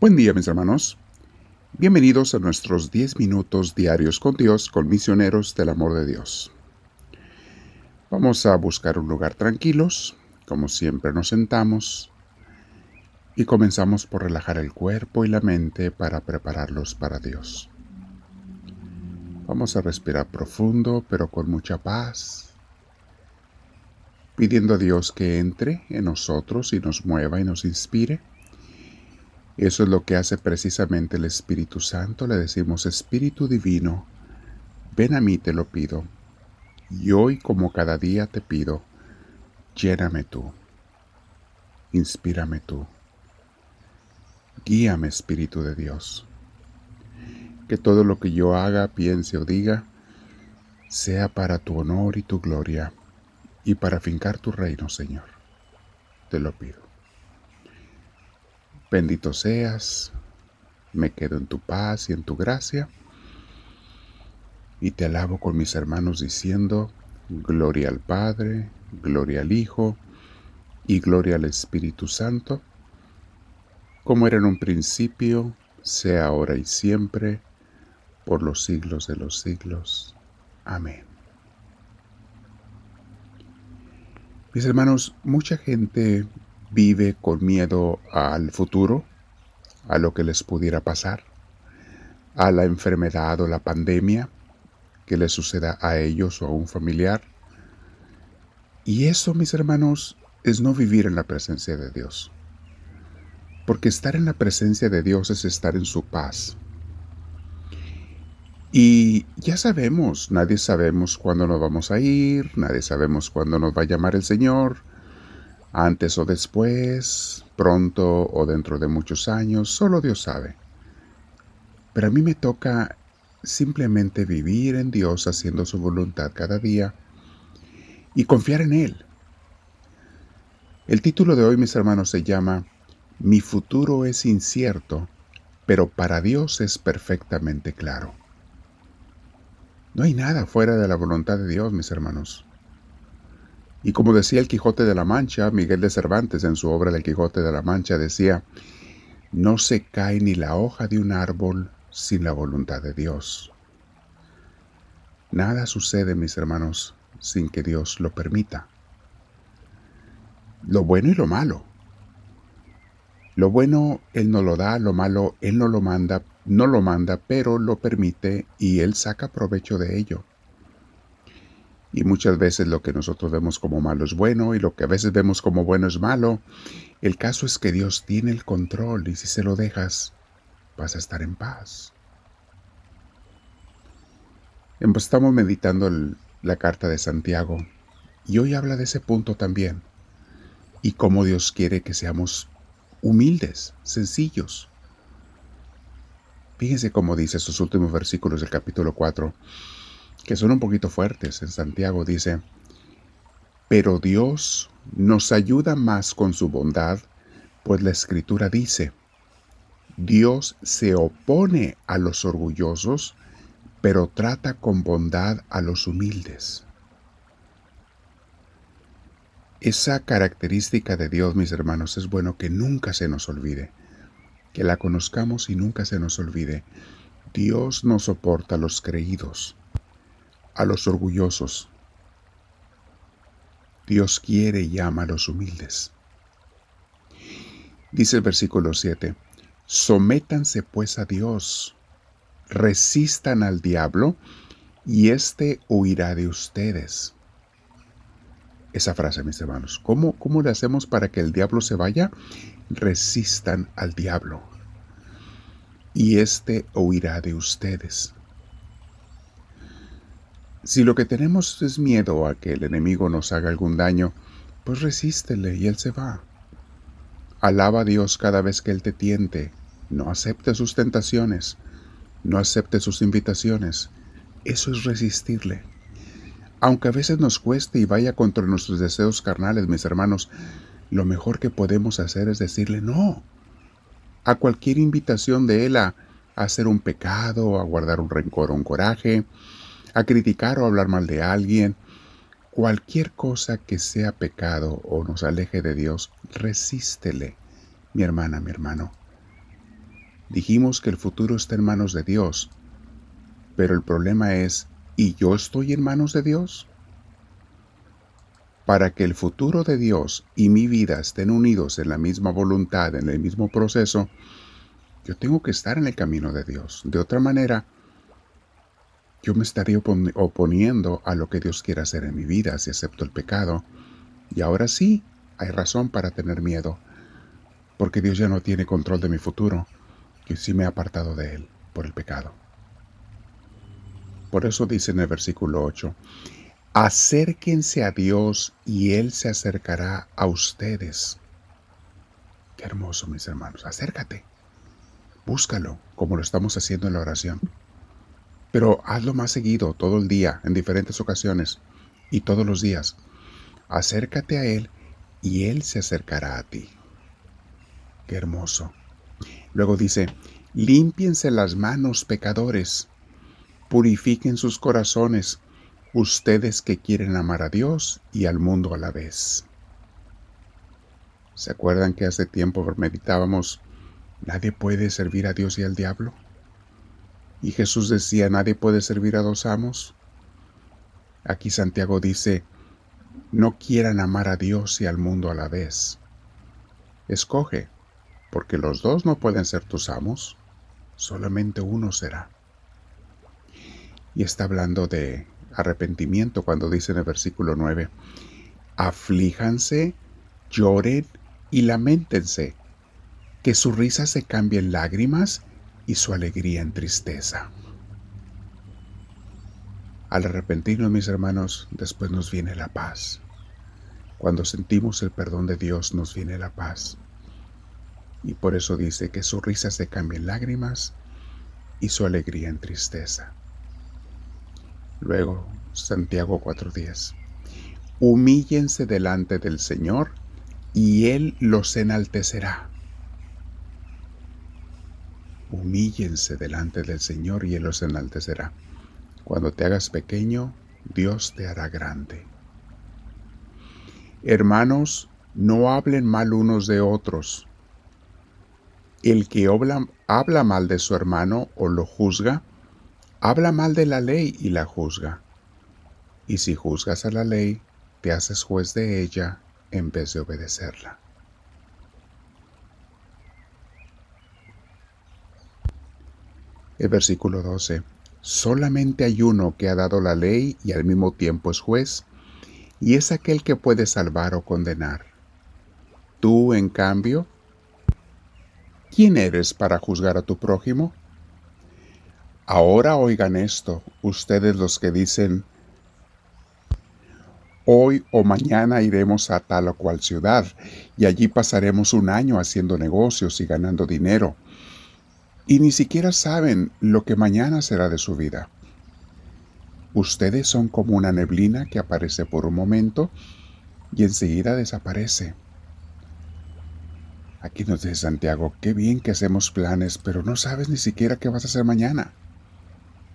Buen día mis hermanos. Bienvenidos a nuestros 10 minutos diarios con Dios, con misioneros del amor de Dios. Vamos a buscar un lugar tranquilos, como siempre nos sentamos y comenzamos por relajar el cuerpo y la mente para prepararlos para Dios. Vamos a respirar profundo pero con mucha paz, pidiendo a Dios que entre en nosotros y nos mueva y nos inspire eso es lo que hace precisamente el Espíritu Santo. Le decimos, Espíritu Divino, ven a mí te lo pido. Y hoy como cada día te pido, lléname tú, inspírame tú, guíame Espíritu de Dios. Que todo lo que yo haga, piense o diga, sea para tu honor y tu gloria, y para fincar tu reino, Señor. Te lo pido. Bendito seas, me quedo en tu paz y en tu gracia, y te alabo con mis hermanos diciendo, Gloria al Padre, gloria al Hijo, y gloria al Espíritu Santo, como era en un principio, sea ahora y siempre, por los siglos de los siglos. Amén. Mis hermanos, mucha gente vive con miedo al futuro, a lo que les pudiera pasar, a la enfermedad o la pandemia que les suceda a ellos o a un familiar. Y eso, mis hermanos, es no vivir en la presencia de Dios. Porque estar en la presencia de Dios es estar en su paz. Y ya sabemos, nadie sabemos cuándo nos vamos a ir, nadie sabemos cuándo nos va a llamar el Señor, antes o después, pronto o dentro de muchos años, solo Dios sabe. Pero a mí me toca simplemente vivir en Dios haciendo su voluntad cada día y confiar en Él. El título de hoy, mis hermanos, se llama Mi futuro es incierto, pero para Dios es perfectamente claro. No hay nada fuera de la voluntad de Dios, mis hermanos. Y como decía el Quijote de la Mancha, Miguel de Cervantes en su obra del Quijote de la Mancha decía, no se cae ni la hoja de un árbol sin la voluntad de Dios. Nada sucede, mis hermanos, sin que Dios lo permita. Lo bueno y lo malo. Lo bueno Él no lo da, lo malo Él no lo manda, no lo manda, pero lo permite y Él saca provecho de ello. Y muchas veces lo que nosotros vemos como malo es bueno y lo que a veces vemos como bueno es malo. El caso es que Dios tiene el control y si se lo dejas, vas a estar en paz. Estamos meditando la carta de Santiago y hoy habla de ese punto también y cómo Dios quiere que seamos humildes, sencillos. Fíjense cómo dice esos últimos versículos del capítulo 4 que son un poquito fuertes. En Santiago dice, pero Dios nos ayuda más con su bondad, pues la escritura dice, Dios se opone a los orgullosos, pero trata con bondad a los humildes. Esa característica de Dios, mis hermanos, es bueno que nunca se nos olvide, que la conozcamos y nunca se nos olvide. Dios no soporta a los creídos, a los orgullosos. Dios quiere y ama a los humildes. Dice el versículo 7, sométanse pues a Dios, resistan al diablo, y éste huirá de ustedes. Esa frase, mis hermanos, ¿cómo, ¿cómo le hacemos para que el diablo se vaya? Resistan al diablo, y éste huirá de ustedes. Si lo que tenemos es miedo a que el enemigo nos haga algún daño, pues resístele y él se va. Alaba a Dios cada vez que Él te tiente. No acepte sus tentaciones. No acepte sus invitaciones. Eso es resistirle. Aunque a veces nos cueste y vaya contra nuestros deseos carnales, mis hermanos, lo mejor que podemos hacer es decirle no. A cualquier invitación de Él a, hacer un pecado, a guardar un rencor o un coraje, a criticar o hablar mal de alguien, cualquier cosa que sea pecado o nos aleje de Dios, resístele, mi hermana, mi hermano. Dijimos que el futuro está en manos de Dios, pero el problema es, ¿y yo estoy en manos de Dios? Para que el futuro de Dios y mi vida estén unidos en la misma voluntad, en el mismo proceso, yo tengo que estar en el camino de Dios. De otra manera, yo me estaría oponiendo a lo que Dios quiere hacer en mi vida si acepto el pecado. Y ahora sí, hay razón para tener miedo, porque Dios ya no tiene control de mi futuro, que sí me ha apartado de Él por el pecado. Por eso dice en el versículo 8, acérquense a Dios y Él se acercará a ustedes. Qué hermoso, mis hermanos, acércate. Búscalo, como lo estamos haciendo en la oración. Pero hazlo más seguido, todo el día, en diferentes ocasiones y todos los días. Acércate a Él y Él se acercará a ti. Qué hermoso. Luego dice, límpiense las manos, pecadores, purifiquen sus corazones, ustedes que quieren amar a Dios y al mundo a la vez. ¿Se acuerdan que hace tiempo meditábamos ¿Nadie puede servir a Dios y al diablo? Y Jesús decía, ¿nadie puede servir a dos amos? Aquí Santiago dice, no quieran amar a Dios y al mundo a la vez. Escoge, porque los dos no pueden ser tus amos, solamente uno será. Y está hablando de arrepentimiento cuando dice en el versículo 9, aflíjanse, lloren y lamentense que su risa se cambie en lágrimas y su alegría en tristeza. Al arrepentirnos, mis hermanos, después nos viene la paz. Cuando sentimos el perdón de Dios, nos viene la paz. Y por eso dice que su risa se cambie en lágrimas y su alegría en tristeza. Luego, Santiago 4:10. Humíllense delante del Señor y Él los enaltecerá humíllense delante del Señor y Él los enaltecerá. Cuando te hagas pequeño, Dios te hará grande. Hermanos, no hablen mal unos de otros. El que habla, habla mal de su hermano o lo juzga, habla mal de la ley y la juzga. Y si juzgas a la ley, te haces juez de ella en vez de obedecerla. El versículo 12. Solamente hay uno que ha dado la ley y al mismo tiempo es juez, y es aquel que puede salvar o condenar. Tú, en cambio, ¿quién eres para juzgar a tu prójimo? Ahora oigan esto, ustedes los que dicen, hoy o mañana iremos a tal o cual ciudad, y allí pasaremos un año haciendo negocios y ganando dinero y ni siquiera saben lo que mañana será de su vida. Ustedes son como una neblina que aparece por un momento y enseguida desaparece. Aquí nos dice Santiago, qué bien que hacemos planes, pero no sabes ni siquiera qué vas a hacer mañana.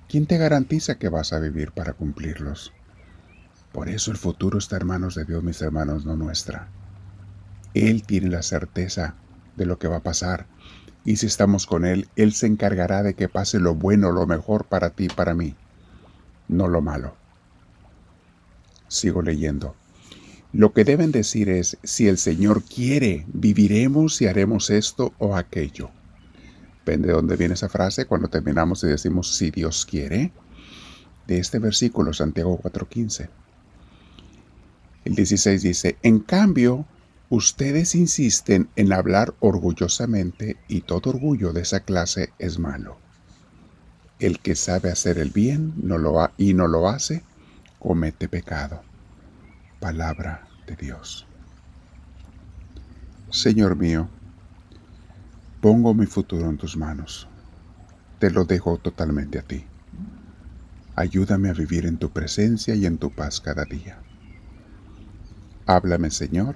¿Quién te garantiza que vas a vivir para cumplirlos? Por eso el futuro está en manos de Dios, mis hermanos, no nuestra. Él tiene la certeza de lo que va a pasar y si estamos con Él, Él se encargará de que pase lo bueno, lo mejor para ti y para mí, no lo malo. Sigo leyendo. Lo que deben decir es, si el Señor quiere, viviremos y haremos esto o aquello. Depende de dónde viene esa frase cuando terminamos y decimos, si Dios quiere. De este versículo, Santiago 4:15. El 16 dice, en cambio, Ustedes insisten en hablar orgullosamente y todo orgullo de esa clase es malo. El que sabe hacer el bien no lo ha, y no lo hace, comete pecado. Palabra de Dios. Señor mío, pongo mi futuro en tus manos. Te lo dejo totalmente a ti. Ayúdame a vivir en tu presencia y en tu paz cada día. Háblame, Señor,